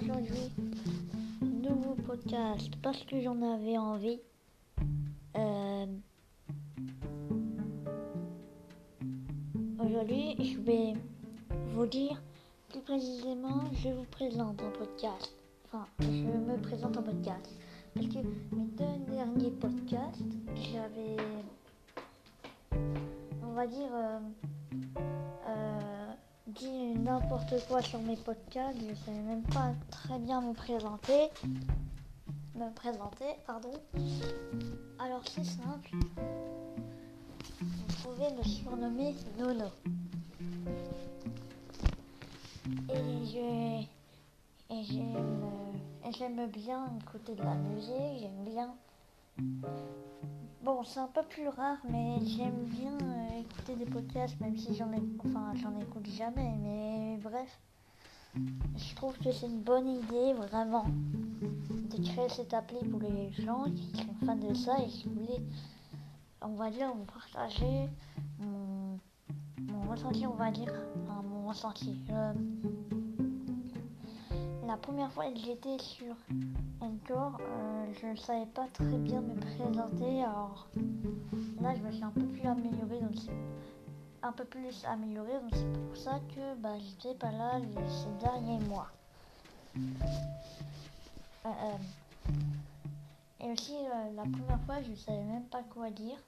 aujourd'hui, nouveau podcast parce que j'en avais envie. Euh, aujourd'hui, je vais vous dire plus précisément, je vous présente un podcast. Enfin, je me présente un podcast. Parce que mes deux derniers podcasts, j'avais, on va dire, euh, euh, n'importe quoi sur mes podcasts. Je ne savais même pas très bien me présenter. Me présenter, pardon. Alors c'est simple. Vous pouvez me surnommer Nono. Et je et j'aime j'aime bien écouter de la musique, j'aime bien Bon, c'est un peu plus rare, mais j'aime bien euh, écouter des podcasts, même si j'en ai, enfin, j'en écoute jamais. Mais bref, je trouve que c'est une bonne idée, vraiment, de créer cette appli pour les gens qui sont fans de ça et qui voulaient, on va dire, vous partager mon, ressenti, on va dire, enfin, mon ressenti. Euh, la première fois que j'étais sur Encore, euh, je ne savais pas très bien me présenter. Alors là, je me suis un peu plus améliorée, donc c'est un peu plus améliorée, donc c'est pour ça que bah, j'étais pas là ces derniers mois. Euh, euh, et aussi, la première fois, je ne savais même pas quoi dire.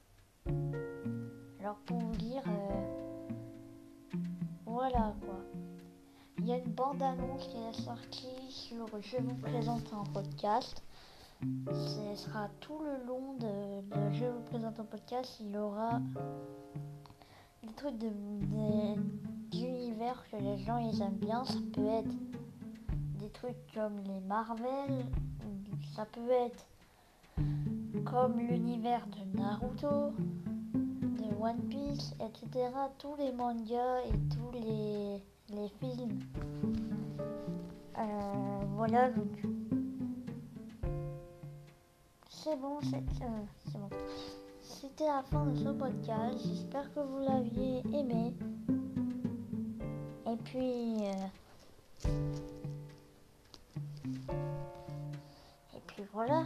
Alors pour vous dire, voilà quoi. Y a une bande-annonce qui est sortie sur Je vous présente un podcast. Ce sera tout le long de, Je vous présente un podcast. Il y aura des trucs de, d'univers que les gens ils aiment bien. Ça peut être des trucs comme les Marvel. Ça peut être comme l'univers de Naruto, de One Piece, etc. Tous les mangas et tous les les films. Euh, voilà, donc. C'est bon, euh, c'est bon. C'était la fin de ce podcast. J'espère que vous l'aviez aimé. Et puis. Euh... Et puis voilà.